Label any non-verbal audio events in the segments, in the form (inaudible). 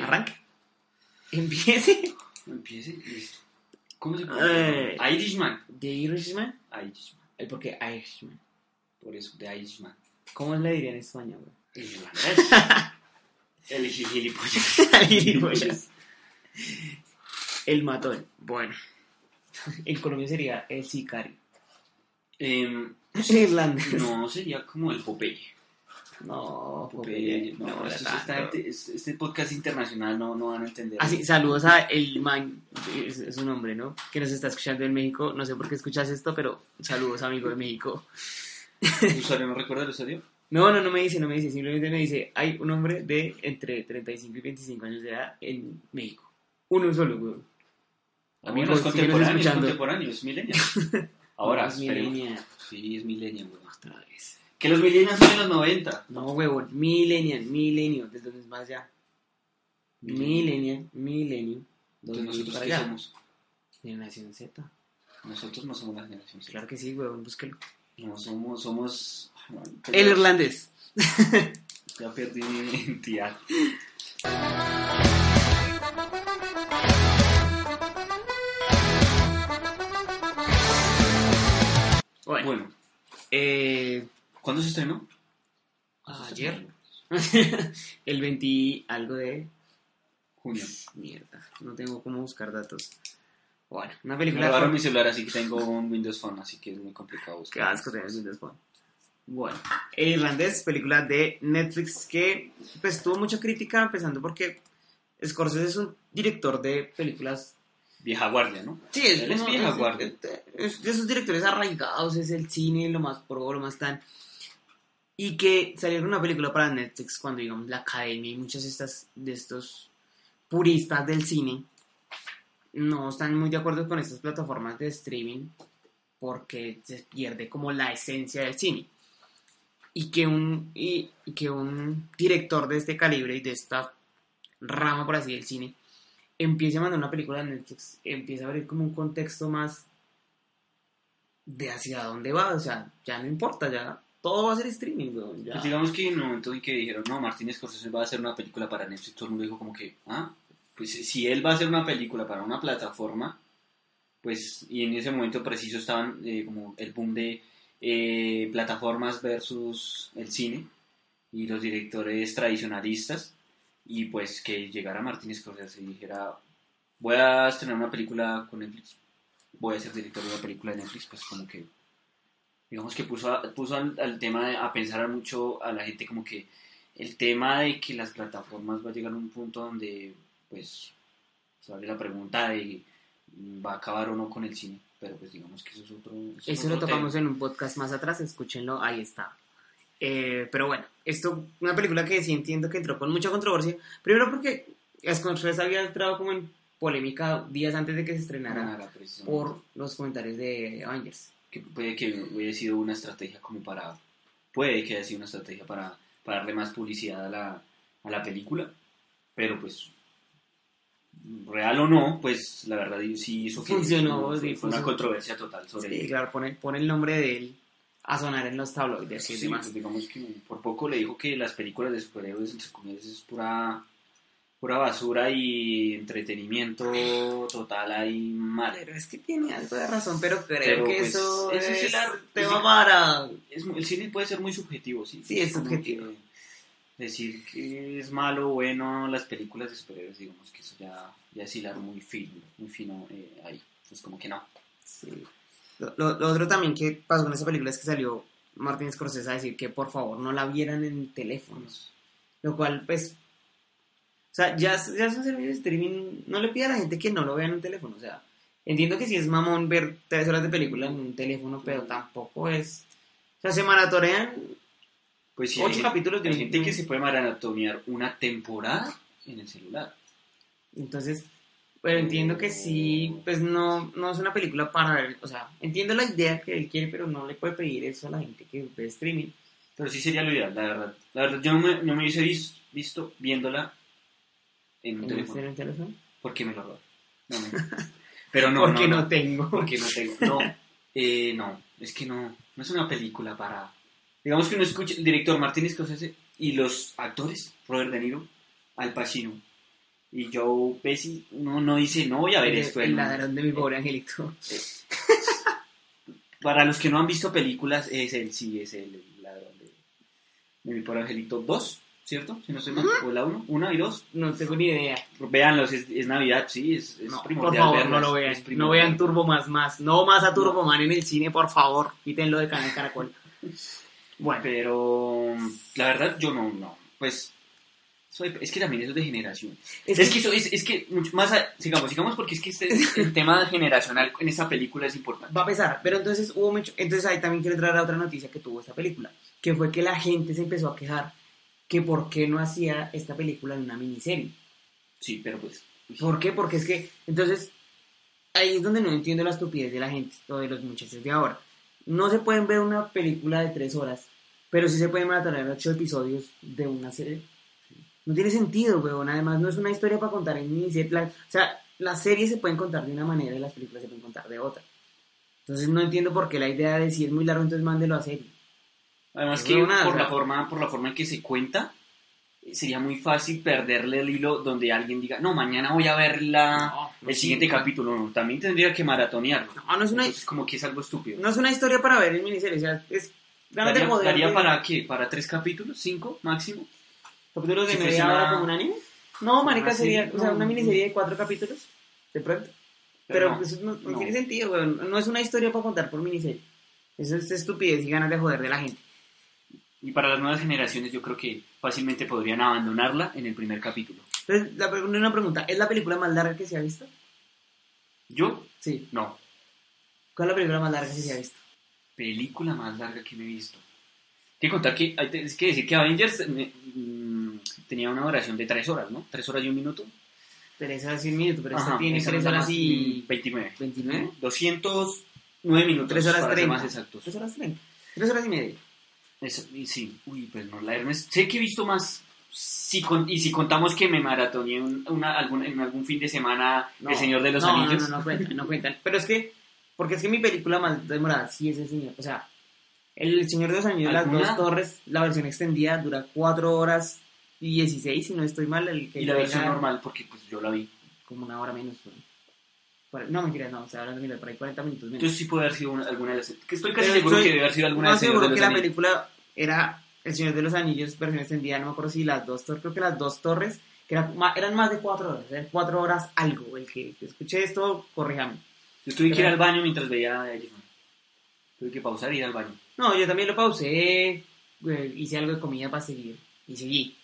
Arranque. Empiece. Empiece. listo. ¿Cómo se Eh. pronuncia? Irishman. The Irishman. Irishman. ¿Y por qué Irishman? Por eso, de Irishman. ¿Cómo le diría en España? Irlandés. (laughs) El gilipollas. (laughs) Gilipollas. El matón. Bueno. En Colombia sería el sicario. Em, (laughs) Irlandés. no, sería como el Popeye. No, Popeye. No, esto- este, podcast internacional no, no van a entender. Así, saludos a el man, es, es un hombre, ¿no? Que nos está escuchando en México. No sé por qué escuchas esto, pero saludos, amigo de México. ¿El (laughs) usuario no recuerda el usuario? No, no, no me dice, no me dice. Simplemente me dice, hay un hombre de entre 35 y 25 años de edad en México. Uno solo, güey. Amigo, Amigos, es síguenos contemporáneo, es escuchando. contemporáneo, es millennial. (laughs) Ahora, No, es. Sí, es millennial, güey. Otra vez. Que los millennials son de los 90. No, huevón, millennial, milenio. ¿Desde dónde es más ya? Millennial. Dos Entonces, ¿nosotros qué allá. somos? Generación Z. Nosotros no somos la generación Z. Claro que sí, huevón, búsquelo. No, somos... somos El irlandés. (laughs) Ya perdí mi identidad. Bueno, Bueno, eh, ¿cuándo se estrenó? ayer, (laughs) el 20 algo de Junio. Mierda, no tengo cómo buscar datos. Bueno, una Me película. robaron con- mi celular, así que tengo un Windows Phone, así que es muy complicado Qué buscar. asco tener Windows Phone. Bueno, El Irlandés, película de Netflix que pues tuvo mucha crítica, empezando porque Scorsese es un director de películas. Vieja guardia, ¿no? Sí, es, Él es vieja es- guardia. es de esos directores arraigados, es el cine, lo más pro, lo más tan. Y que salieron una película para Netflix cuando, digamos, la academia y muchos de, estas, de estos puristas del cine no están muy de acuerdo con estas plataformas de streaming porque se pierde como la esencia del cine. Y que un, y que un director de este calibre y de esta rama, por así, del cine, empiece a mandar una película a Netflix, empieza a abrir como un contexto más de hacia dónde va, o sea, ya no importa, ya todo va a ser streaming, weón, ya. Pues digamos que en el momento en que dijeron, no, Martín Scorsese va a hacer una película para Netflix, todo el mundo dijo como que, ah, pues si él va a hacer una película para una plataforma, pues, y en ese momento preciso estaban eh, como el boom de eh, plataformas versus el cine y los directores tradicionalistas, y pues que llegara Martín Scorsese y dijera, voy a estrenar una película con Netflix, voy a ser director de una película de Netflix, pues como que digamos que puso, a- puso al, al tema de- a pensar mucho a la gente como que el tema de que las plataformas va a llegar a un punto donde pues se abre la pregunta de mm, va a acabar o no con el cine pero pues digamos que eso es otro es Eso otro lo tocamos tema. en un podcast más atrás, escúchenlo, ahí está. Eh, pero bueno, esto, una película que sí entiendo que entró con mucha controversia. Primero porque Scorsese había entrado como en polémica días antes de que se estrenara precisamente. por los comentarios de Avengers. Que puede que hubiera sido una estrategia como para puede que haya sido una estrategia para, para darle más publicidad a la, a la película pero pues real o no pues la verdad sí hizo que Funcionó, fue, sí, fue una funcionó. controversia total sobre Sí, claro, pone, pone el nombre de él a sonar en los tabloides y Sí, demás. pues digamos que por poco le dijo que las películas de superhéroes entre comillas es pura pura basura y entretenimiento total ahí mal Pero es que tiene algo de razón, pero creo Pero, que pues, eso eso es sí la- tema para... es el cine puede ser muy subjetivo, sí. Sí, es subjetivo. que decir que es malo o bueno las películas de superhéroes, digamos que eso ya, ya es hilar muy fino, muy fino eh, ahí. Entonces, como que no. Sí. Lo, lo- lo otro también que pasó con esa película es que salió Martin Scorsese a decir que por favor no la vieran en teléfonos. Lo cual, pues. O sea, ya, es- ya es un servicio de streaming. No le pida a la gente que no lo vea en un teléfono. O sea, entiendo que si es mamón ver tres horas de película en un teléfono, pero tampoco es. O sea, se maratorean Pues sí, ocho hay, capítulos de hay un- gente que se puede maratonear una temporada en el celular. Entonces, pero entiendo que sí, pues no, no es una película para ver, o sea, entiendo la idea que él quiere, pero no le puede pedir eso a la gente que ve streaming. Pero sí sería lo ideal, la verdad. La verdad, yo no me, no me hubiese vis- visto viéndola en un ¿En teléfono. el teléfono? Porque me lo roban. No, (laughs) me- Pero no, Porque no, no, no. tengo. Porque no tengo. No, eh, no, es que no, no es una película para. Digamos que uno escucha el director Martínez Scorsese y los actores, Robert De Niro, Al Pacino y Joe Pesci, no, no dice, no voy a ver el, esto. el en- ladrón de mi pobre angelito. (laughs) Para los que no han visto películas, es él, sí, es el ladrón de, de mi pobre angelito 2, ¿cierto? Si no estoy mal, o la 1, 1 y 2. No tengo ni idea. Véanlos, es, es Navidad, sí, es, es No, por primordial favor, verlas, no lo vean. No vean Turbo Más Más. No más a Turbo Man en el cine, por favor. Quítenlo de Canal Caracol. (laughs) Bueno, Pero la verdad yo no, no. Pues soy- es que también eso es de generación. es, Es, que, que eso es, es que mucho más a- sigamos, sigamos porque es que este, (laughs) el tema generacional en esta película es importante. va a pesar. Pero entonces hubo mucho. Entonces ahí también quiero traer a otra noticia que tuvo esta película. Que fue que la gente se empezó a quejar que por qué no hacía esta película en una miniserie. Sí, pero pues ¿Por qué? Porque es que, entonces, ahí es donde no entiendo la estupidez de la gente o de los muchachos de ahora. No se pueden ver una película de tres horas, pero sí se pueden maratonear ocho episodios de una serie. No tiene sentido, weón. Además, no es una historia para contar en miniserie. La- o sea, las series se pueden contar de una manera y las películas se pueden contar de otra. Entonces, no entiendo por qué la idea de si es muy largo, entonces mándelo a serie. Además que huevonada, por la forma por la forma en que se cuenta sería muy fácil perderle el hilo donde alguien diga, "No, mañana voy a ver la No, no, el siguiente capítulo." No, también tendría que maratonearlo. No, no es una, Entonces, como que es algo estúpido. no es una historia para ver en miniserie. O sea, es ¿Daría, daría para qué? ¿Para tres capítulos? ¿Cinco máximo? capítulos de Si media hora una- como un anime. No, marica, Una sería, o sea, una miniserie de cuatro capítulos, de pronto. Pero, no, eso no. tiene sentido, weón. No es una historia para contar por miniserie. Eso es estupidez y ganas de joder de la gente. Y para las nuevas generaciones yo creo que fácilmente podrían abandonarla en el primer capítulo. Entonces, la, una pregunta, ¿es la película más larga que se ha visto? Yo, Sí. no. ¿Cuál es la película más larga que se ha visto? Película más larga que me he visto. Hay que contar que, hay que- es que decir que Avengers eh, mm, tenía una duración de tres horas, ¿no? Tres horas y un minuto. Tres horas y un minuto, pero esta tiene esa tres es la horas más- y... mm, 29. ¿29? 209 minutos. Tres horas para ser treinta. más exactos. Tres horas treinta. Tres horas y media. Eso, y sí, uy, pues no, la Ernest. Sé que he visto más. Si con- y si contamos que me maratoneé un- una, algún, en algún fin de semana No, El Señor de los no, Anillos. No, no, no cuentan, no cuentan. Pero es que, porque es que mi película más demorada sí es el Señor. O sea, El Señor de los Anillos, las dos torres, la versión extendida dura 4 horas y 16, si no estoy mal. El que Y la versión normal, porque pues yo la vi. Como una hora menos. ¿no? No, mentira, no, o sea, hablando de por ahí 40 minutos menos. Entonces sí puede haber sido una- alguna de las... Que estoy casi Pero seguro estoy que debe haber sido alguna no de seguro los que la Anillos. película era El Señor de los Anillos, versión extendida, no me acuerdo si las dos torres, creo que las dos torres, que eran, eran más de 4 horas, eran 4 horas algo. El que escuché esto, corríjame. Yo tuve que ir Pero- al baño mientras veía a Irishman. Tuve que pausar y ir al baño. No, yo también lo pausé, hice algo de comida para seguir y seguí.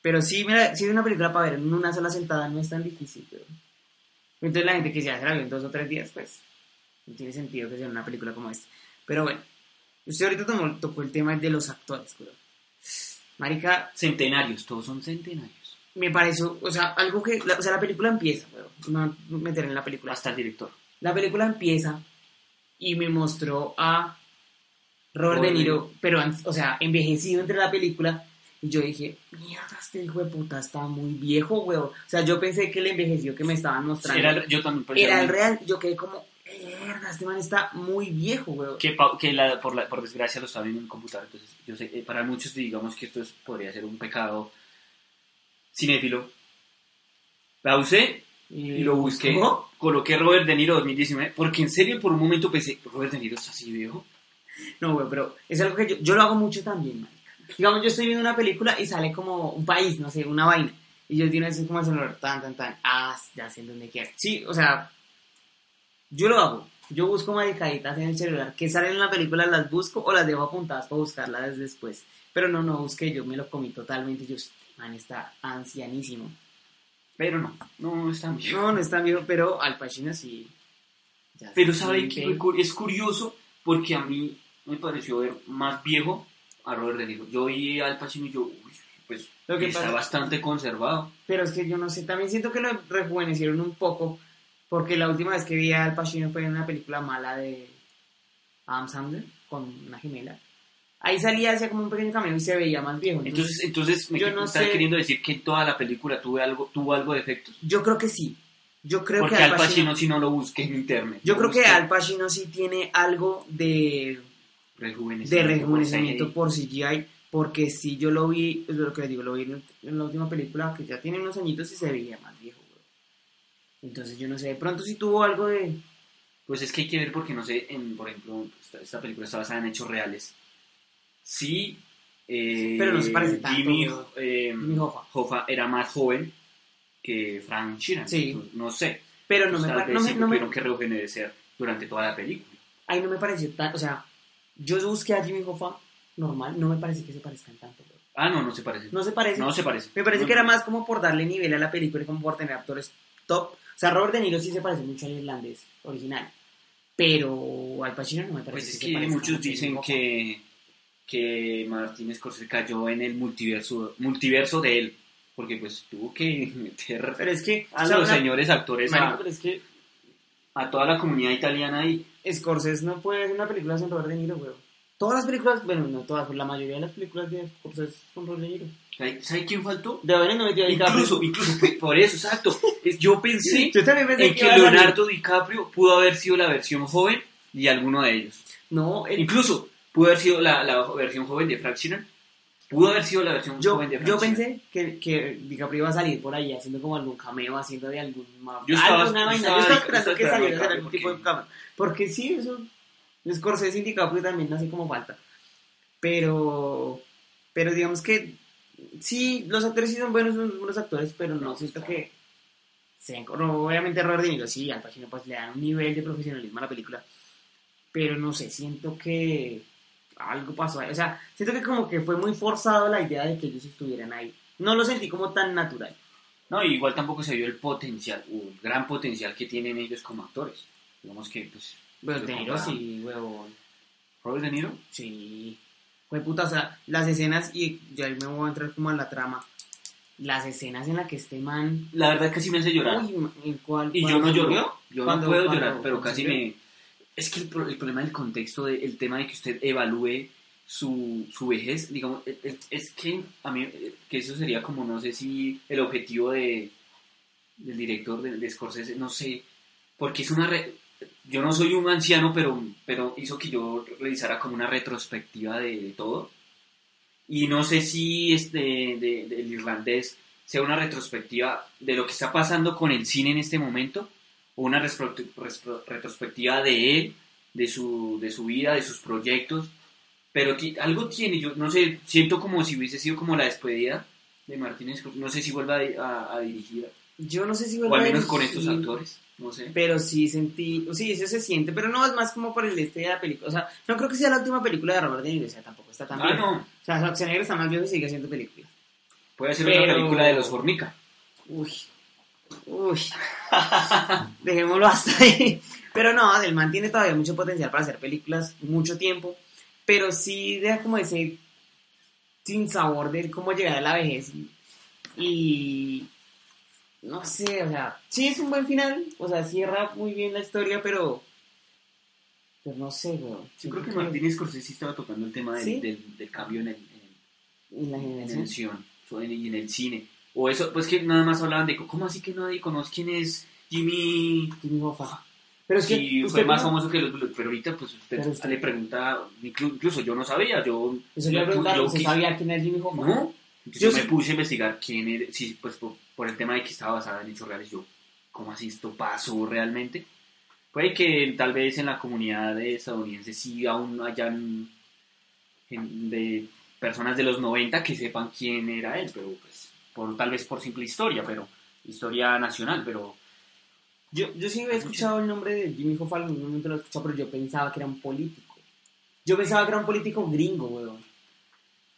Pero sí, mira, si es una película para ver en una sola sentada no es tan difícil. Pero... Entonces la gente que ya se la vio en dos o tres días, pues no tiene sentido que sea una película como esta. Pero bueno, usted ahorita tomó- tocó el tema de los actores, weón. Marica, Centenarios, todos son centenarios. me pareció, o sea, algo que, la- o sea, la película empieza, weón, no me meter en la película. Hasta el director. La película empieza y me mostró a Robert Robert De Niro, pero, o sea, envejecido entre la película. Y yo dije, mierda, este hijo de puta está muy viejo, weón. O sea, yo pensé que el envejecido que me estaban mostrando Era, el- yo también el real. Yo quedé como, mierda, este man está muy viejo, weón. que, que la- por, la- por desgracia lo estaba viendo en un computador. Entonces, yo sé, eh, para muchos digamos que esto es- podría ser un pecado cinéfilo. La usé y lo busqué. ¿Cómo? Coloqué Robert De Niro 2019 porque en serio por un momento pensé, Robert De Niro es así viejo. No, güey, pero es algo que yo, yo lo hago mucho también, marica. Digamos, yo estoy viendo una película y sale como un país, no sé, una vaina. Y yo tiro así como el celular, tan, tan, tan. Ah, ya sé dónde quiero. Sí, o sea, yo lo hago. Yo busco maricaditas en el celular que salen en la película, las busco o las dejo apuntadas para buscarlas después. Pero no, no busqué, yo me lo comí totalmente. Yo, man, está ancianísimo. Pero no, no es tan viejo. No, no es tan viejo, pero Al Pacino sí. ya Pero está ¿saben bien qué? viejo. Es curioso porque a mí me pareció ver más viejo a Robert De Niro. Yo vi al Pacino y yo, uy, pues Lo que está pasa- bastante conservado. Pero es que yo no sé, también siento que lo rejuvenecieron un poco, porque la última vez que vi a Al Pacino fue en una película mala de Adam Sandler, con una gemela. Ahí salía, hacía como un pequeño cameo y se veía más viejo. Entonces, Entonces, me yo que- no estás sé- queriendo decir que toda la película tuvo algo, tuvo algo de efectos. yo creo que sí. Yo creo Porque que Al Pacino si no lo busqué en internet. yo creo que. Al Pacino sí tiene algo de, de rejuvenecimiento. rejuvenecimiento por por CGI, porque si yo lo vi, es lo que les digo, lo vi en, en la última película que ya tiene unos añitos y se veía más viejo. güey. Entonces yo no sé, de pronto sí tuvo algo de... Pues es que hay que ver porque no sé, en, por ejemplo, esta, esta película está basada en hechos reales. Sí, eh, Pero no se parece tanto, Jimmy, ¿no? eh, Jimmy Hoffa. Hoffa era más joven que Frank Sheeran. Sí. Entonces, No sé. Pero no Pues me, tal pa- vez no me, no me- tuvieron que rejuvenecer durante toda la película. ahí no me pareció tan, o sea, yo busqué a Jimmy Hoffa normal, no me parece que se parezcan tanto. Ah, no, no se parece. No se parece. No se parece. Me parece No, que era más como por darle nivel a la película y como por tener actores top. O sea, Robert De Niro sí se parece mucho al irlandés original. Pero Al Pacino no me parece Pues es que parezca muchos dicen que, que Martín Scorsese cayó en el multiverso, multiverso de él. Porque pues tuvo que meter Pero es que... a los una- señores actores, a, pero es que a toda la comunidad italiana ahí. Scorsese no puede hacer una película sin Robert De Niro, güey. Todas las películas, bueno, no todas, la mayoría de las películas de Scorsese son Robert De Niro. ¿Sabe sabe quién faltó? De haber no metido a DiCaprio. Incluso, incluso, (laughs) por eso, exacto. Yo pensé Yo también pensé en que. Leonardo DiCaprio pudo haber sido la versión joven de alguno de ellos. No, el- Incluso pudo haber sido la, la versión joven de Frank Sheeran. Pudo haber sido la versión Yo, joven de yo pensé que, que DiCaprio iba a salir por ahí haciendo como algún cameo, haciendo de algún Yo estaba- alguna yo vaina. estaba- Yo estaba yo esperando que saliera DiCaprio algún tipo de cameo. Porque sí, eso. Scorsese y DiCaprio también hace como falta. Pero. Pero digamos que. Sí, los actores sí son buenos, son buenos actores, pero no, No, siento claro. que. sean- no, obviamente Robert De Niro sí, al Pacino pues le dan un nivel de profesionalismo a la película. Pero no sé, siento que algo pasó ahí. O sea, siento que como que fue muy forzado la idea de que ellos estuvieran ahí. No lo sentí como tan natural. No, igual tampoco se vio el potencial, o el gran potencial que tienen ellos como actores. Digamos que, pues, Pero Se De Niro sí, huevón. Robert De Niro, Sí. Fue puta, o sea, las escenas, y ya ahí me voy a entrar como a la trama. Las escenas en las que este man. la verdad casi me hace llorar. Uy, ¿en cuál? y yo cuál no lloro. Yo no puedo cuando- llorar, pero casi me... Es que el, pro- el problema del contexto, de- el tema de que usted evalúe su, su vejez, digamos, es, es- es que a mí, eh, que eso sería como, no sé si el objetivo de, del director de, Scorsese, no sé, porque es una... yo no soy un anciano, pero, pero hizo que yo realizara como una retrospectiva de, todo. Y no sé si este, de, irlandés sea una retrospectiva de lo que está pasando con el cine en este momento, una retrospectiva de él, de su, de su vida, de sus proyectos. Pero algo tiene, yo no sé, siento como si hubiese sido como la despedida de Martínez, no sé si vuelva a, a- a dirigir, Yo no sé si o al vuelve a menos con estos actores, no sé. Pero sí sentí. Sí, eso se siente, pero no es más como por el este de la película. O sea, no creo que sea la última película de Robert De Niro, o sea, tampoco está tan Ah, bien. no, O sea, Schwarzenegger está más viejo y sigue haciendo películas. puede ser Pero- una película de los Formica. Uy, uy. (laughs) Dejémoslo hasta ahí. Pero no, el man tiene todavía mucho potencial para hacer películas, mucho tiempo. Pero sí deja como ese sin sabor de cómo llegar a la vejez. Y, no sé, o sea, sí es un buen final. O sea, cierra muy bien la historia, pero. Pero no sé, weón. Yo creo que Martínez Scorsese sí estaba tocando el tema del, ¿Sí? del, del cambio en el, en la en generación. en- y en el cine. O eso, pues que nada más hablaban de, ¿cómo así que nadie conoce quién es Jimmy? Jimmy Hoffa. Pero es que. Sí, usted fue más no- famoso que los Blues, pero ahorita pues usted, Pero usted- le pregunta, inclu- incluso yo no sabía, yo... Eso yo- yo ¿usted quise- sabía quién era Jimmy Hoffa? No, entonces Yo yo, me sí- puse a investigar quién era, sí, pues por, por el tema de que estaba basada en hechos reales, yo, ¿cómo así esto pasó realmente? Puede que tal vez en la comunidad de estadounidense sí aún hayan de personas de los 90 que sepan quién era él, pero pues por, tal vez por simple historia, pero historia nacional, pero Yo, yo sí había escuchado el nombre de Jimmy Hoffa, en algún momento lo he escuchado, pero yo pensaba que era un político. Yo pensaba que era un político gringo, weón.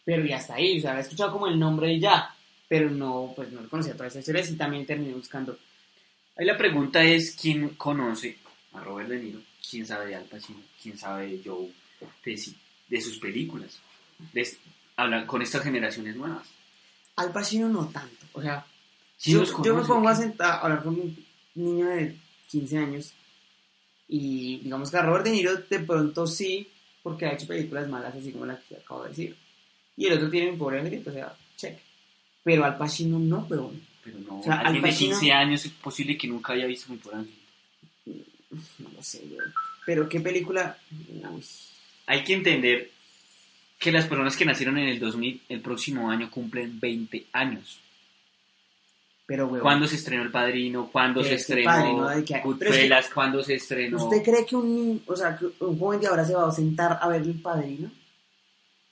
Pero ya está ahí, o sea, había escuchado como el nombre y ya. Pero no, pues no conocía todas esas historias y también terminé buscando. Ahí la pregunta es quién conoce a Robert De Niro, quién sabe de Al Pacino, quién sabe de Joe Pesci, de sus películas, de, hablan con estas generaciones nuevas. Al Pacino no tanto. O sea, Sí yo, yo me pongo ¿o a sentar a hablar con un niño de 15 años y digamos que a Robert De Niro de pronto sí, porque ha hecho películas malas así como la que acabo de decir. Y el otro tiene mi pobre angelito, o sea, check. Pero Al Pacino no, pero Pero no, O sea, Al alguien de Pacino- 15 años es posible que nunca haya visto por ángel. no lo sé, güey. Pero qué película... Uy. Hay que entender que las personas que nacieron en el 2000, el próximo año cumplen 20 años. Pero, güey. ¿Cuándo se estrenó El Padrino? ¿Cuándo se es El Padrino, estrenó. ¿Cuándo se estrenó? ¿Usted cree que un o sea, que un joven de ahora se va a sentar a ver El Padrino?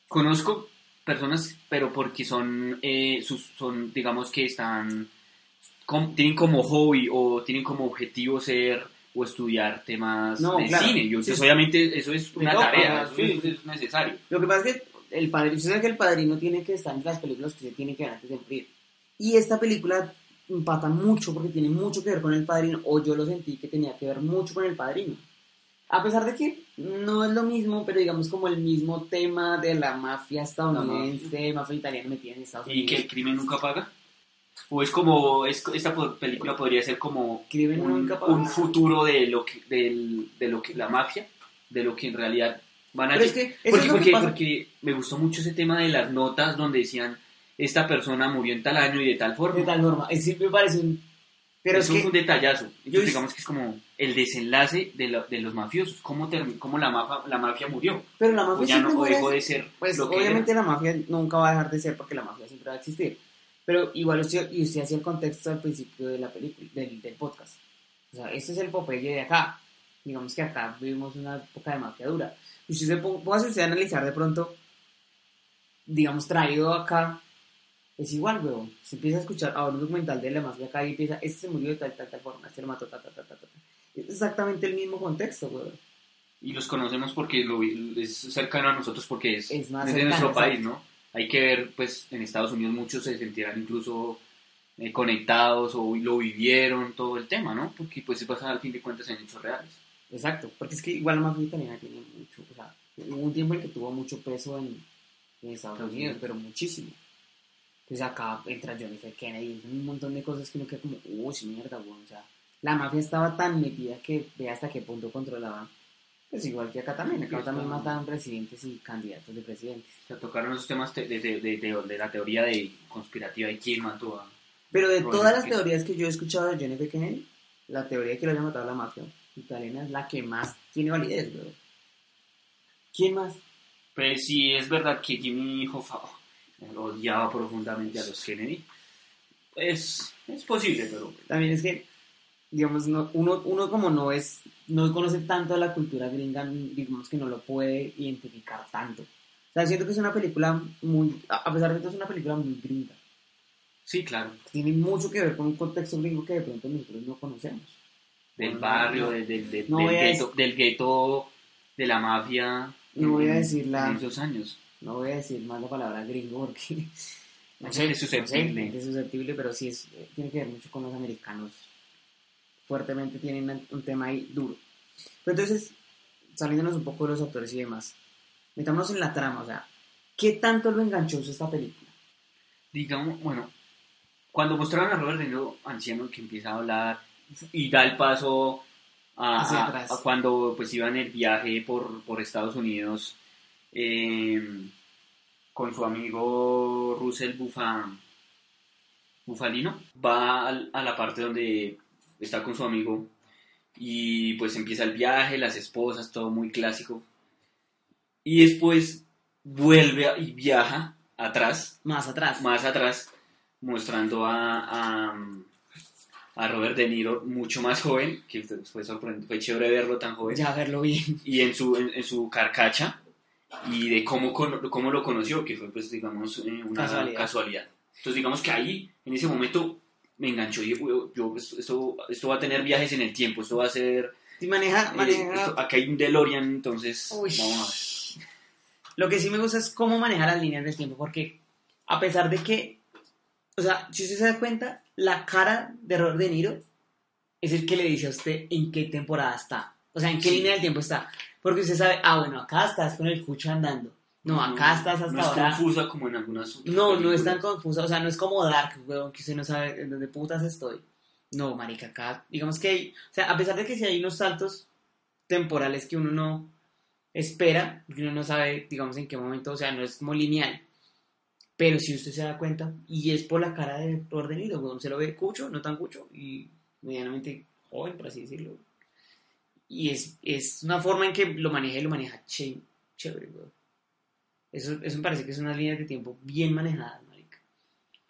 Conozco personas, pero porque son, eh, sus, son digamos que están, com- tienen como hobby o tienen como objetivo ser o estudiar temas No, de claro. cine. Yo, Sí, pues, sí. obviamente eso es una No, tarea, eso sí, es, necesario. Lo que pasa es que el padrino, usted sabe que el padrino tiene que estar en las películas que se tiene que ver antes de morir. Y esta película empata mucho porque tiene mucho que ver con el padrino, o yo lo sentí que tenía que ver mucho con el padrino. A pesar de que no es lo mismo, pero digamos como el mismo tema de la mafia estadounidense, mafia italiana metida en Estados ¿Y Unidos. que el crimen nunca paga? ¿O es como, es, esta película podría ser como un, un futuro de lo que, de lo que, la mafia, de lo que en realidad van a es que porque, que porque, me gustó mucho ese tema de las notas donde decían esta persona murió en tal año y de tal forma. De tal forma. Es sí me parece un... Pero es Eso que... es un detallazo. Entonces, yo- digamos que es como el desenlace de, la- de los mafiosos, cómo, termi- cómo la, mafia, la mafia murió. Pero la O mafia ya siempre no o dejó de ser Pues lo obviamente la mafia nunca va a dejar de ser porque la mafia siempre va a existir. Pero igual usted, y usted hacía el contexto al principio de la película, del, del podcast. O sea, este es el Popeye de acá. Digamos que acá vivimos una época de mafia dura. Y usted se póngase usted analizar de pronto, digamos, traído acá, es igual, weón. Se empieza a escuchar ahora un documental de la mafia acá y empieza, este se murió de tal, tal, tal forma, este lo mató, tal, tal, tal, tal. Es exactamente el mismo contexto, weón. Y los conocemos porque lo, es cercano a nosotros porque es, Es más de cercano, nuestro país, ¿no? Hay que ver, pues en Estados Unidos muchos se sentirán incluso eh, conectados o lo vivieron, todo el tema, ¿no? Porque pues se pasa al fin de cuentas en hechos reales. Exacto, porque es que igual la mafia italiana tiene mucho, o sea, hubo un tiempo en que tuvo mucho peso en, en Estados Unidos, Unidos. pero muchísimo. Entonces acá entra Johnny F. Kennedy, un montón de cosas que uno queda como, uy, mierda, weón, o sea, la mafia estaba tan metida que ve hasta qué punto controlaban. Pues igual que acá también, acá también mataban presidentes y candidatos de presidentes. O sea, tocaron esos temas te- de, de- de- de- la teoría de conspirativa de quién mató a... Pero de Robert todas las Kennedy. teorías que yo he escuchado de F. Kennedy, la teoría de que lo haya matado la mafia italiana es la que más tiene validez, weón. ¿Quién más? Pues sí, es verdad que Jimmy Hoffa odiaba profundamente a los Kennedy. Es, es posible, pero También es que, digamos, no, uno, uno como no es, no conoce tanto de la cultura gringa, digamos que no lo puede identificar tanto. O sea, siento que es una película muy, a pesar de todo es una película muy gringa. sí, claro. Tiene mucho que ver con un contexto gringo que de pronto nosotros no conocemos. Del No, barrio, no. de- de- de- No del, gueto, del gueto, de la mafia. No voy a decir la- En esos años. No voy a decir más la palabra gringo porque... No Es sé, es (laughs) susceptible. es susceptible, pero sí es, eh, tiene que ver mucho con los americanos. Fuertemente tienen un- tema ahí duro. Pero entonces, saliéndonos un poco de los actores y demás, metámonos en la trama, o sea, ¿qué tanto lo enganchó esta película? Digamos, bueno, cuando mostraron a Robert De Niro anciano que empieza a hablar y da el paso a, Hacia a- atrás. a cuando pues iba en el viaje por, por Estados Unidos eh, con su amigo Russell Bufa, Bufalino, va al- a la parte donde está con su amigo y pues empieza el viaje, las esposas, todo muy clásico. Y después vuelve a- y viaja atrás Más atrás. más atrás, mostrando a, a, a Robert De Niro mucho más joven, que fue sorprendente, fue chévere verlo tan joven, Ya verlo bien. y en su, en, en su carcacha, y de cómo, cómo lo conoció, que fue, pues, digamos, eh, una Casualidad. casualidad. Entonces, digamos que ahí, en ese momento, me enganchó, y yo, yo, pues, esto, esto va a tener viajes en el tiempo, esto va a ser... Y maneja, eh, maneja... esto- acá hay un DeLorean, entonces, Uy. vamos a ver. Lo que sí me gusta es cómo maneja las líneas del tiempo, porque a pesar de que, o sea, si usted se da cuenta, la cara de Robert De Niro es el que le dice a usted en qué temporada está, o sea, en qué Sí. línea del tiempo está, porque usted sabe, ah, bueno, acá estás con el cucho andando, No, acá estás hasta no es ahora. confusa como en algunas otras No, no es tan películas. confusa, o sea, no es como Dark, weón, que usted no sabe en dónde putas estoy. No, marica, acá, digamos que hay, o sea, a pesar de que sí hay unos saltos temporales que uno no espera, que uno no sabe, digamos, en qué momento, o sea, no es como lineal. Pero si usted se da cuenta, y es por la cara de Robert De Niro, weón, se lo ve cucho, no tan cucho, y medianamente joven, por así decirlo. Y es, es una forma en que lo maneja y lo maneja ché- chévere, weón. Eso, eso me parece que es una línea de tiempo bien manejada, marica.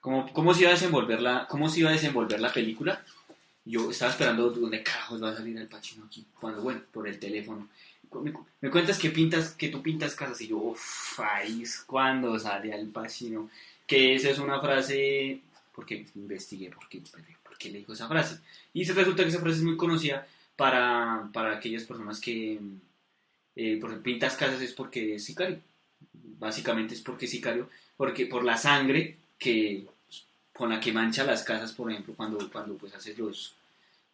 ¿Cómo, ¿Cómo se iba a desenvolver la, cómo se iba a desenvolver la película? Yo estaba esperando dónde carajos va a salir el Pacino aquí, cuando, bueno, por el teléfono. Me, me cuentas que pintas, que tú pintas casas y yo, uff, ahí es cuando sale al Pacino. Que esa es una frase, porque investigué por qué, por qué le dijo esa frase. Y se resulta que esa frase es muy conocida para, para aquellas personas que, eh, por ejemplo, pintas casas es porque es sicario. Básicamente es porque es sicario, porque por la sangre que con la que mancha las casas, por ejemplo, cuando, cuando pues haces los,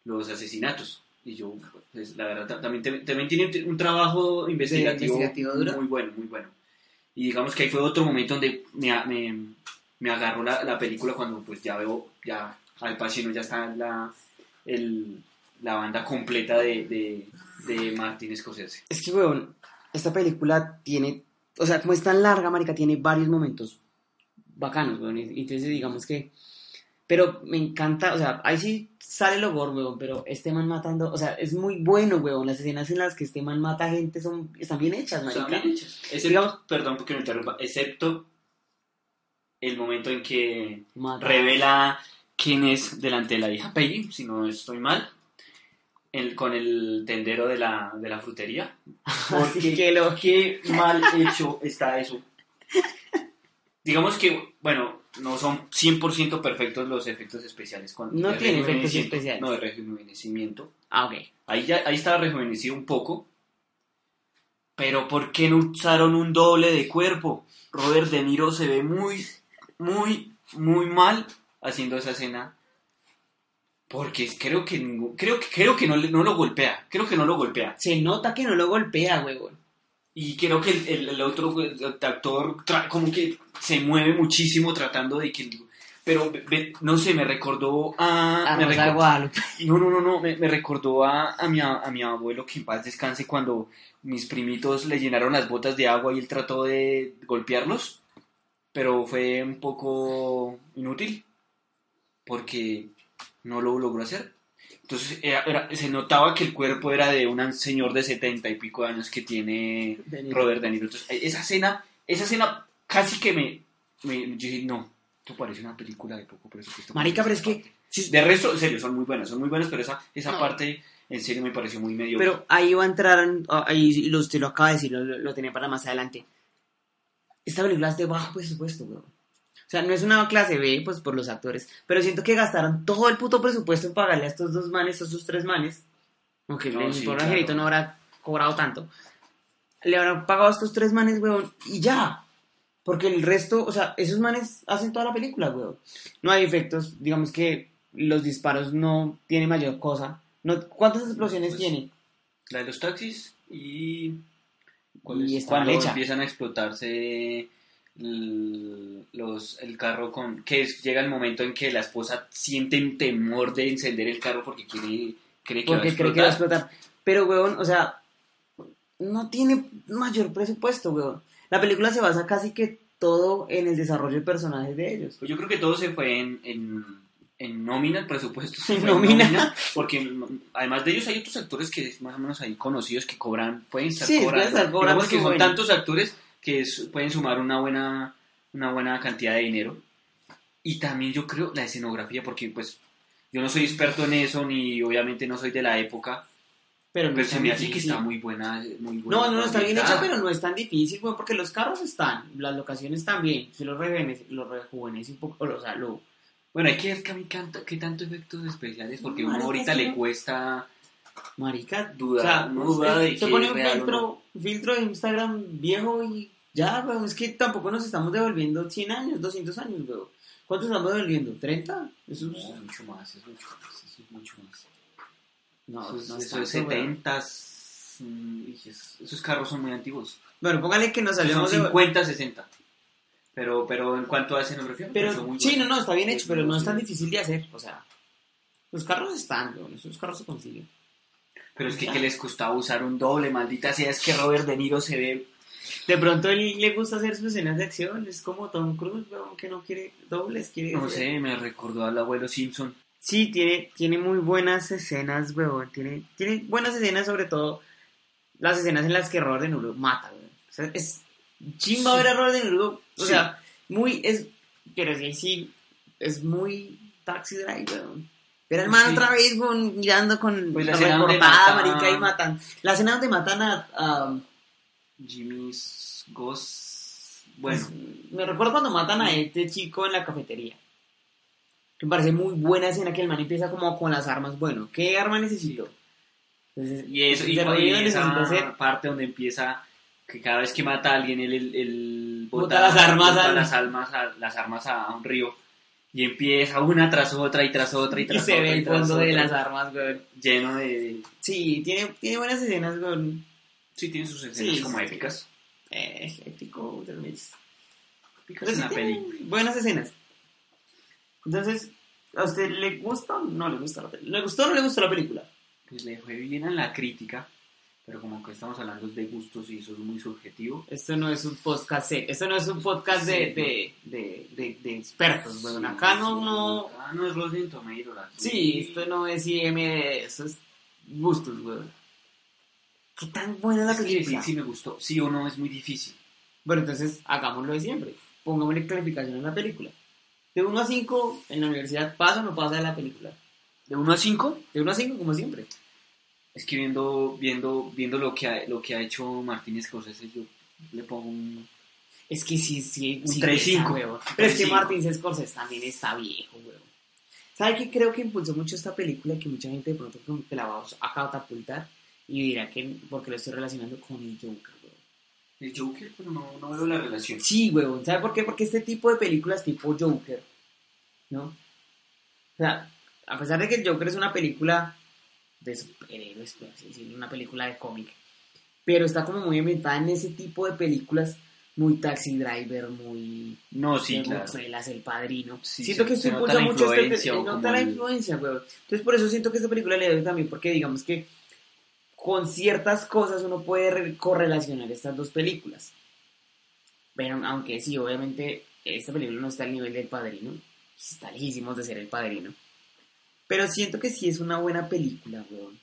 los asesinatos. Y yo, pues la verdad, ta- también, también tiene un trabajo investigativo, investigativo muy bueno, muy bueno. Y digamos que ahí fue otro momento donde me, me, me agarró la, la película cuando pues ya veo, ya Al Pacino ya está la, el, la banda completa de, de, de Martin Scorsese. Es que, weón, esta película tiene, o sea, como es tan larga, marica, tiene varios momentos bacanos, weón. Entonces, digamos que, pero me encanta, o sea, ahí sí sale lo gore, weón, pero este man matando, o sea, es muy bueno, weón. Las escenas en las que este man mata gente son, están bien hechas, marica. Están bien hechas. Excepto, Digamos- perdón porque me interrumpa, excepto el momento en que Mata- revela quién es delante de la hija Peggy, si no estoy mal, el, con el tendero de la, de la frutería. (laughs) Porque que lo- qué mal hecho está eso. Digamos que, bueno, no son 100% perfectos los efectos especiales. Con, No tiene efectos especiales. No, de rejuvenecimiento. Ah, ok. Ahí, ya, ahí estaba rejuvenecido un poco. Pero ¿por qué no usaron un doble de cuerpo? Robert De Niro se ve muy, muy, muy mal haciendo esa escena. Porque creo que creo que creo que no, no lo golpea. Creo que no lo golpea. Se nota que no lo golpea, weón. Y creo que el, el- el otro el actor como que se mueve muchísimo tratando de que... Pero no sé, me recordó a... A me Rosa de recor- Guadalupe. (laughs) no, no, no, no, me, me recordó a, a, mi, a mi abuelo que en paz descanse cuando mis primitos le llenaron las botas de agua y él trató de golpearlos, pero fue un poco inútil porque no lo logró hacer. Entonces era- era- se notaba que el cuerpo era de un señor de setenta y pico de años que tiene De Niro. Robert De Niro. Entonces, e- esa escena, esa escena casi que me, me yo dije, no, esto parece una película de poco presupuesto. Marica, pero es que... si- De resto, en serio, son muy buenas, son muy buenas, pero esa, esa No. parte, en serio, me pareció muy medio. Pero ahí va a entrar, en- ah, ahí usted lo acaba de decir, lo, lo tenía para más adelante. Esta película es de bajo presupuesto, weón. O sea, no es una clase B, pues por los actores, pero siento que gastaron todo el puto presupuesto en pagarle a estos dos manes, a estos tres manes. Aunque No, el sí, pobre claro. no habrá cobrado tanto. Le habrán pagado a estos tres manes, weón, y ya. Porque el resto, o sea, esos manes hacen toda la película, weón. No hay efectos, digamos que los disparos no tienen mayor cosa. No, ¿Cuántas explosiones Pues, tiene? La de los taxis y. Y es? Cuando empiezan a explotarse los, el carro con. Que llega el momento en que la esposa siente un temor de encender el carro porque quiere, cree que porque va a cree que va a explotar. Pero, weón, o sea, no tiene mayor presupuesto, weón. La película se basa casi que todo en el desarrollo de personajes de ellos. Pues yo creo que todo se fue en, en, en nómina, el presupuesto. se En fue nómina. porque además de ellos hay otros actores que más o menos ahí conocidos que cobran, pueden estar Sí, cobrando. estar cobrando que son buena. tantos actores que es- pueden sumar una buena, una buena cantidad de dinero. Y también yo creo la escenografía, porque pues yo no soy experto en eso, ni obviamente no soy de la época, Pero no pero se me hace que está muy buena. Muy buena No, no, no, está bien hecha, pero no es tan difícil, weón, porque los carros están, las locaciones también. Si lo rejuvenece, lo rejuvenece un poco, o sea, lo... Bueno, hay que ver que a mí canta- qué tanto efectos especiales, porque No, uno ahorita le no. cuesta Marica, Duda- o sea, no duda sé, se que pone un filtro, un filtro de Instagram viejo y ya, weón, es que tampoco nos estamos devolviendo 100 años, 200 años, weón. ¿Cuántos estamos devolviendo? ¿30? Eso es... No, mucho más, es mucho más, eso es mucho más. No, eso es, no eso es es tanto, weón. 70, un- y es- esos carros son muy antiguos. Bueno, póngale que nos Son salimos de... 50, 60. Pero, pero en cuanto a escenografía, Pero muy sí, no, no, está bien hecho, pero no es tan difícil de hacer. O sea, los carros están, weón, esos carros se consiguen. Pero es que, ¿qué les costaba usar un doble? Maldita sea, es que Robert De Niro se ve... De pronto él le gusta hacer sus escenas de acción, es como Tom Cruise, weón, que no quiere dobles, quiere... No sé, me recordó al abuelo Simpson. Sí, tiene, tiene muy buenas escenas, weón. Tiene, tiene buenas escenas, sobre todo las escenas en las que Robert De Niro mata, weón. O sea, es chimba ver a Robert De Niro. O Sí. sea, muy, es, pero sí, sí, es muy taxi drive, weón. Al man Sí. otra vez, weón, mirando con Pues la la recortada, marica, y matan. La escena donde matan a... a- Jimmy's Ghost... Bueno, pues, me recuerdo cuando matan a este chico en la cafetería. Me parece muy buena escena que el man empieza como con las armas. Bueno, ¿qué arma necesito? Entonces, y eso, y, y esa hacer parte donde empieza que cada vez que mata a alguien él, él, él Bota las armas bota al- las, almas a, las armas a un río y empieza una tras otra y tras otra y y tras se otra ve y el tras fondo de las armas, güey. lleno de Sí, tiene, tiene buenas escenas, güey. Sí tiene sus escenas Sí, como sí. épicas Eh, épico, mes. épicas Pero sí la tiene peli buenas escenas. Entonces, ¿a usted le gusta o no le gusta la película? ¿Le gustó o no le gustó la película? pues le fue bien en la crítica pero como que estamos hablando de gustos y eso es muy subjetivo Esto no es un podcast, esto no es un podcast de, de, de, de, de expertos, güey. Sí, Acá sí, no, no, acá no es Rotten Tomatoes Sí, esto no es IMD, eso es gustos, güey. ¿Qué tan buena es la película? sí, sí me gustó sí o no es muy difícil Bueno, entonces hagámoslo de siempre. Pongámosle calificación a la película. De 1 a 5, en la universidad pasa o no pasa de la película. de 1 a 5 De 1 a 5, como siempre. Es que viendo, viendo, viendo lo que ha, lo que ha hecho Martínez Scorsese, yo le pongo un... Es que sí, sí, Un sí 3-5. pesa, weón. Pero es que 3-5. Martin Scorsese también está viejo, weón. ¿Sabe qué creo que impulsó mucho esta película? Que mucha gente de pronto como que la va a catapultar y dirá que porque lo estoy relacionando con el Joker, weón. El Joker, pero no, no veo la relación. Sí, weón. ¿Sabe por qué? Porque este tipo de películas tipo Joker, ¿no? O sea, a pesar de que el Joker es una película de superhéroes, por así decirlo, una película de cómic, pero está como muy ambientada en ese tipo de películas muy Taxi Driver, muy No, sí, claro. Goodfellas, El Padrino. Sí, siento se- que esto impulsa mucho este, nota la influencia, weón. Entonces por eso siento que esta película le doy también, porque digamos que con ciertas cosas uno puede re- correlacionar estas dos películas. Pero aunque sí, obviamente esta película no está al nivel del Padrino, está lejísimos de ser El Padrino. Pero siento que sí es una buena película, weón.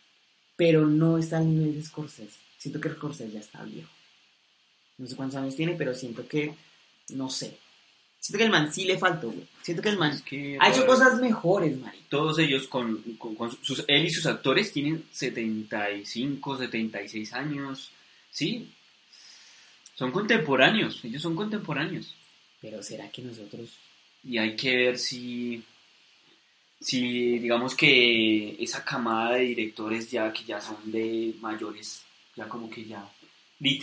Pero no está al nivel de Scorsese. Siento que Scorsese ya está viejo. No sé cuántos años tiene, pero siento que, no sé. Siento que el man sí le faltó, güey. Siento que el man Es que, ha hecho cosas mejores, Mari. Todos ellos, con, con- con sus, él y sus actores, tienen 75, 76 años. Sí, son contemporáneos, ellos son contemporáneos. Pero será que nosotros... Y hay que ver si, si digamos que esa camada de directores ya que ya son de mayores, ya como que ya,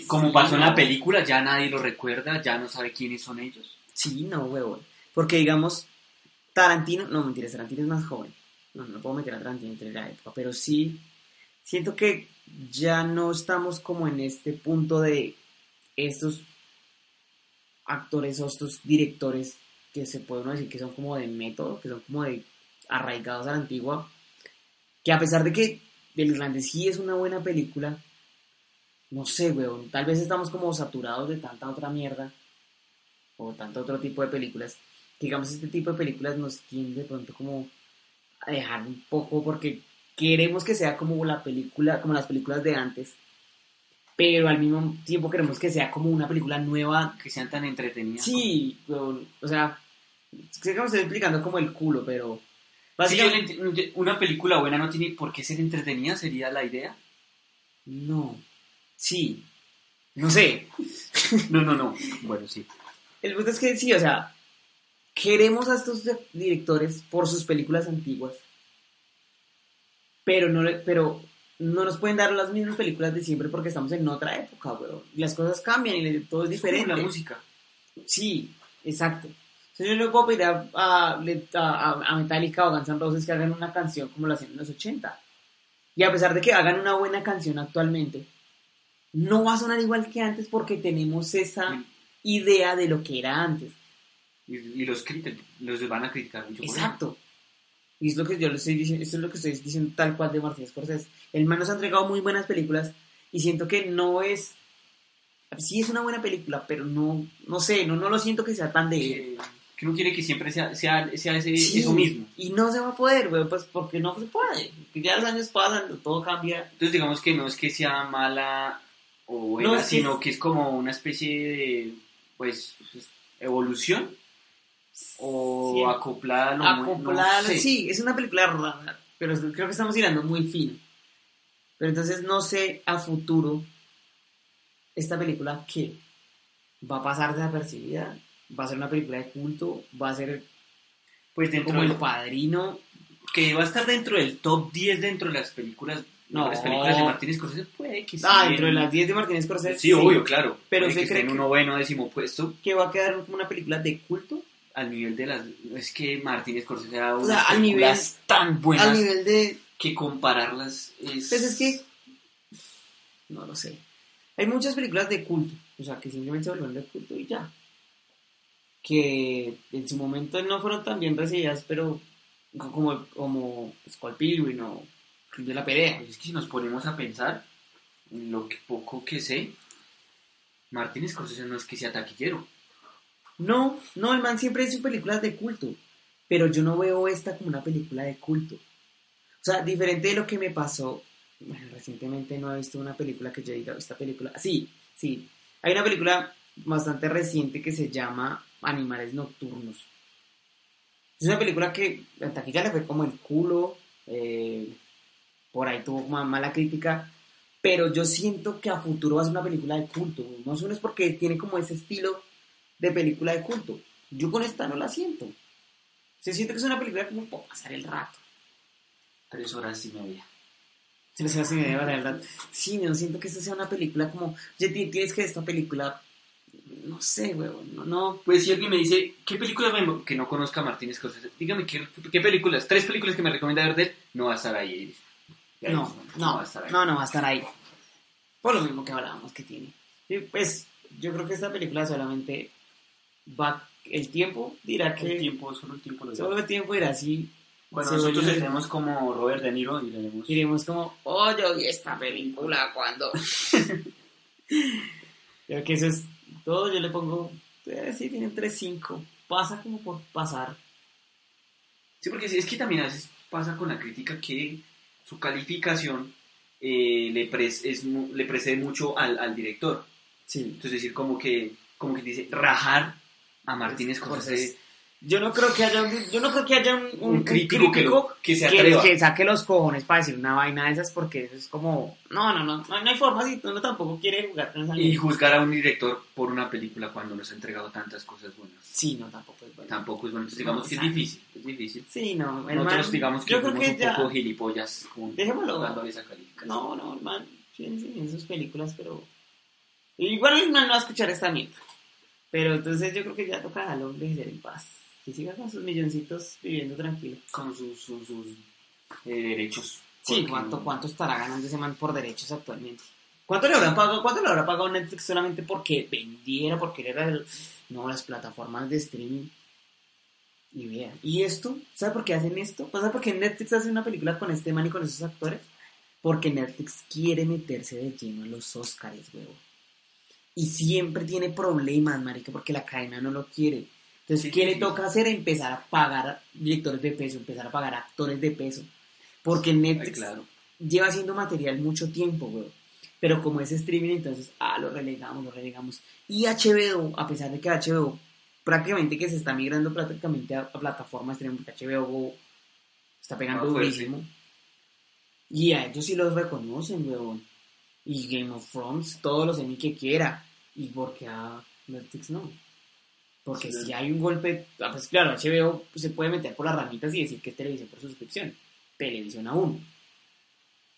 como Sí, pasó en la película, ya nadie lo recuerda, ya no sabe quiénes son ellos. Sí, no, huevón. Porque digamos, Tarantino... No, mentiras, Tarantino es más joven. No, no puedo meter a Tarantino entre la época. Pero sí, siento que ya no estamos como en este punto de estos actores o estos directores que se puede uno decir que son como de método, que son como de arraigados a la antigua, que a pesar de que Del Grande sí es una buena película, no sé, weón, tal vez estamos como saturados de tanta otra mierda, o tanto otro tipo de películas, digamos este tipo de películas nos tiende de pronto como a dejar un poco, porque queremos que sea como la película, como las películas de antes, pero al mismo tiempo queremos que sea como una película nueva Que sean tan entretenidas. Sí, o sea, sé que me estoy explicando como el culo, pero básicamente una película buena no tiene por qué ser entretenida, sería la idea. no, sí, no sé. (laughs) No, no, no. Bueno, sí. El punto es que sí, o sea, queremos a estos directores por sus películas antiguas, pero no, pero no nos pueden dar las mismas películas de siempre porque estamos en otra época, weón. Y Las cosas cambian y todo es diferente. Como la música. Sí, exacto. Entonces yo no le puedo pedir a, a, a- a Metallica o Guns N' Roses que hagan una canción como lo hacían en los 80. Y a pesar de que hagan una buena canción actualmente, no va a sonar igual que antes porque tenemos esa. Idea de lo que era antes. Y, y los, los van a criticar mucho. Exacto. Y es lo que yo le estoy diciendo, esto es lo que estoy diciendo tal cual de Martín Scorsese. El man nos ha entregado muy buenas películas y siento que no es... Sí es una buena película, pero no, no sé, no, no lo siento que sea tan de él. Que, uno quiere que siempre sea, sea, sea ese, Sí, eso mismo. Y no se va a poder, güey, pues porque no se puede. Ya los años pasan, todo cambia. Entonces digamos que no es que sea mala o buena, No, es que sino es- que es como una especie de, pues, evolución o Sí. acoplada a lo muy- no acoplada, sé. sí, es una película rara, pero creo que estamos tirando muy fino. Pero entonces no sé a futuro esta película qué va a pasar desapercibida, va a ser una película de culto, va a ser Pues dentro como del el padrino. que va a estar dentro del top 10 dentro de las películas, No. mejores películas de Martin Scorsese, puede que sí. Ah, dentro de las 10 de Martínez Scorsese. Sí, obvio, claro. Pero Puede se que esté cree en que- un noveno décimo puesto que va a quedar como una película de culto, al nivel de las es que Martin Scorsese ha dado O sea, unas al nivel- tan buenas al nivel de que compararlas es Pues es que. No lo sé. Hay muchas películas de culto. O sea, que simplemente se volvieron de culto y ya. Que en su momento no fueron tan bien recibidas, pero como, como Skull Pilgrim o de la Pelea. Pues es que si nos ponemos a pensar, en lo que poco que sé, Martin Scorsese no es que sea taquillero. No, no, el man siempre hizo películas de culto. Pero yo no veo esta como una película de culto. O sea, diferente de lo que me pasó. Recientemente no he visto una película que yo diga, esta película. Sí, sí. Hay una película bastante reciente que se llama Animales Nocturnos. Es una película que en taquilla le fue como el culo. eh, por ahí tuvo ma- mala crítica. Pero yo siento que a futuro va a ser una película de culto. No solo es porque tiene como ese estilo de película de culto. Yo con esta no la siento. Se siente que es una película como pasar el rato. Tres horas y media. Se me hace así de verdad. Sí, no siento que esta sea una película como. Ti- tienes que esta película. No sé, huevón. No, no. Pues si alguien me dice, ¿qué película me- que no conozca a Martin Scorsese? Dígame, ¿qué, qué películas? Tres películas que me recomienda ver de él, no va a estar ahí. Iris. Ya No, no, va a estar ahí. no, no va a estar ahí. Por lo mismo que hablábamos que tiene. Y pues yo creo que esta película solamente va. El tiempo dirá que. El tiempo, solo el tiempo lo dirá. Solo el tiempo dirá. Cuando se nosotros vuelve- estemos como Robert De Niro, diremos... Diremos como, oh, yo vi esta película cuando... (laughs) Creo que eso es todo, yo le pongo, eh, sí, tiene 3-5, pasa como por pasar. Sí, porque es que también a veces pasa con la crítica que su calificación eh, le, pres- es le precede mucho al, al director. Sí. Entonces decir como que, como que dice, rajar a Martínez Scorsese, Yo no creo que haya un, yo no creo que haya un, un- un un crítico, que, lo- que se que, atreva. que saque los cojones para decir una vaina de esas porque eso es como, no, no, no, no, hay forma si uno tampoco quiere jugar con esa Y juzgar a un director por una película cuando nos ha entregado tantas cosas buenas. Sí, no, tampoco es bueno. Tampoco es bueno. Entonces digamos No, que es difícil, es difícil. Sí, no, el Nosotros man- digamos que yo creo que un ya, poco gilipollas con, Dejémoslo. dándole esa. No, no, tiene sí, en sus películas, pero. Igual el man no va a escuchar esta mierda. Pero entonces yo creo que ya toca al hombre ser en paz. Que siga con sus milloncitos viviendo tranquilo. Con sus, sus, sus, eh, derechos. Sí, ¿cuánto, ¿cuánto estará ganando ese man por derechos actualmente? ¿Cuánto le habrán pagado, cuánto le habrá pagado Netflix solamente porque vendiera, porque era el. No, las plataformas de streaming. Y vean. ¿Y esto? ¿Sabe por qué hacen esto? ¿Sabe por qué Netflix hace una película con este man y con esos actores? Porque Netflix quiere meterse de lleno a los Oscars, huevo. Y siempre tiene problemas, marica, porque la cadena no lo quiere. Entonces, Sí, ¿qué sí, le sí. toca hacer? Empezar a pagar directores de peso, empezar a pagar actores de peso. Porque Netflix Ay, claro. lleva haciendo material mucho tiempo, güey. Pero como es streaming, entonces, ah, lo relegamos, lo relegamos. Y HBO, a pesar de que HBO prácticamente que se está migrando prácticamente a, a plataformas streaming, porque HBO está pegando Ah, durísimo. Y a ellos sí los reconocen, weón. Y Game of Thrones, todos los Emmy que quiera. ¿Y porque a Netflix no? Porque Sí. si hay un golpe, ah, pues claro, HBO se puede meter por las ramitas y decir que es televisión por suscripción. Televisión aún.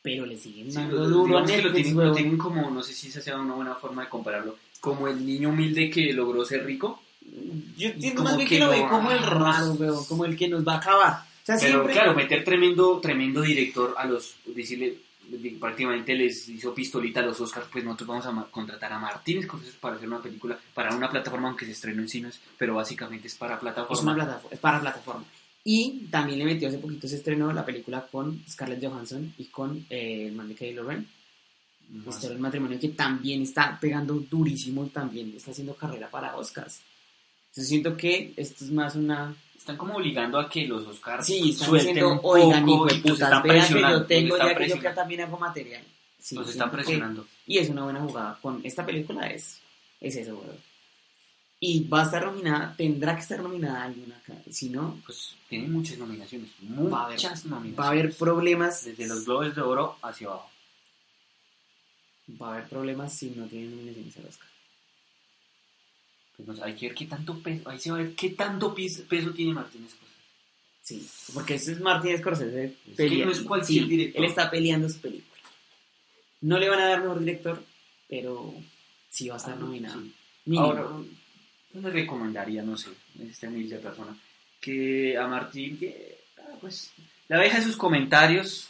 Pero le siguen Sí, dando lo- duro a lo Netflix, tienen, lo weón. tienen como, no sé si esa sea una buena forma de compararlo, como el niño humilde que logró ser rico. Yo entiendo más bien que lo ve como el raro, weón, como el que nos va a acabar. O sea, Pero siempre... claro, meter tremendo, tremendo director a los, decirle, prácticamente les hizo pistolita a los Oscars, pues nosotros vamos a contratar a Martín Scorsese para hacer una película para una plataforma aunque se estrenó en cines, pero básicamente es para Es, una plataforma. plataforma, es para plataforma. Y también le metió hace poquito, se estrenó la película con Scarlett Johansson y con eh, el man de Kylo Ren. No sé. del matrimonio que también está pegando durísimo, también está haciendo carrera para Oscars. Entonces siento que esto es más una... Están como obligando a que los Oscars Sí, están suelten diciendo, un oigan, hijo de putas, están presionando. yo tengo ya que yo que también hago material. Sí, Nos están que- presionando. Y es una buena jugada. Con esta película es, es eso, weón. Y va a estar nominada, tendrá que estar nominada alguna acá. Si no, Pues tiene muchas nominaciones, Va a haber- muchas nominaciones. va a haber problemas. desde los Globos de Oro hacia abajo. Va a haber problemas si no tienen nominaciones al Oscar. Pues no sé, hay que ver qué tanto peso, ahí se va a ver qué tanto peso tiene Martínez Scorsese. Sí, porque este es Martin Scorsese que pelea- no es cualquier sí, director. Él está peleando su película. No le van a dar mejor director, pero sí va a estar Ah, nominado. sí. Ahora, yo le recomendaría, no sé, esta humilde persona, que a Martín, que, ah, pues, la deja sus comentarios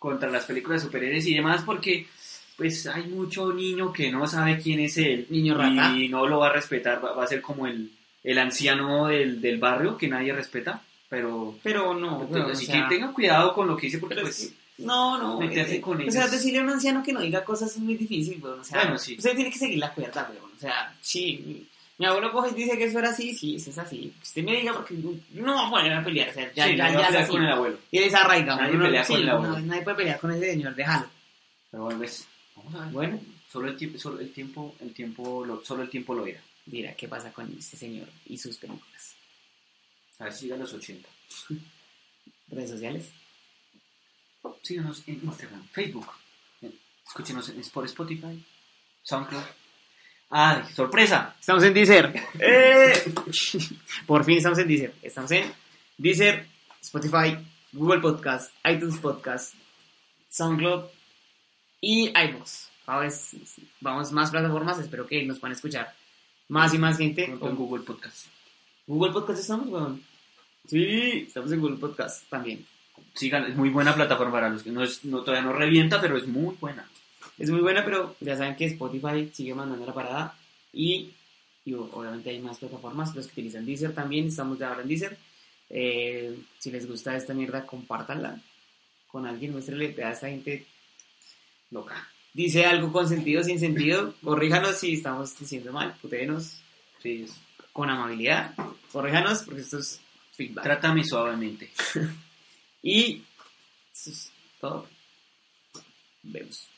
contra las películas de superhéroes y demás, porque, pues, hay mucho niño que no sabe quién es él. Niño rata. Y no lo va a respetar, va, va a ser como el, el anciano del, del barrio que nadie respeta, pero... pero no, pero, weón, o así sea, que tenga cuidado con lo que dice, porque, pero es pues... que- no, no. meterse eh, con O sea, ellos. decirle a un anciano que no diga cosas es muy difícil, weón. O sea, Bueno, sí. usted tiene que seguir la cuerda, weón. O sea, sí. Mi, mi abuelo coge y dice que eso era así, sí, eso es así. Usted me diga porque no va a poner a pelear. O sea, ya, sí, ya, no ya es así. con el abuelo. Y desarraigado. Nadie Uno- pelea con el no, abuelo. nadie puede pelear con ese señor, déjalo. Pero bueno, pues, Bueno, Solo el tiempo, solo el tiempo, el tiempo, lo, solo el tiempo lo dirá. mira qué pasa con este señor y sus películas. A ver si llega a los 80. (laughs) Redes sociales. Síganos en Instagram, Facebook. Escúchenos en, por Spotify, SoundCloud. ¡Ay, sorpresa! Estamos en Deezer. (laughs) ¡Eh! (laughs) Por fin estamos en Deezer. Estamos en Deezer, Spotify, Google Podcast, iTunes Podcast, SoundCloud y iVoox. Ahora es- vamos más plataformas. Espero que nos puedan escuchar más y más gente. En Google Podcast. Google Podcast estamos, weón. Sí, estamos en Google Podcast también. Sigan, es muy buena plataforma para los que no es, no, todavía no revienta, pero es muy buena. Es muy buena, pero ya saben que Spotify sigue mandando la parada y, y obviamente hay más plataformas, los que utilizan Deezer también, estamos ya ahora en Deezer. Eh, si les gusta esta mierda, compártanla con alguien, muéstrele a esta gente Loca. dice algo con sentido, sin sentido, corríjanos si estamos diciendo mal, putéenos Sí, es- con amabilidad, corríjanos porque esto es feedback. Trátame suavemente. (laughs) y eso es todo. Vemos.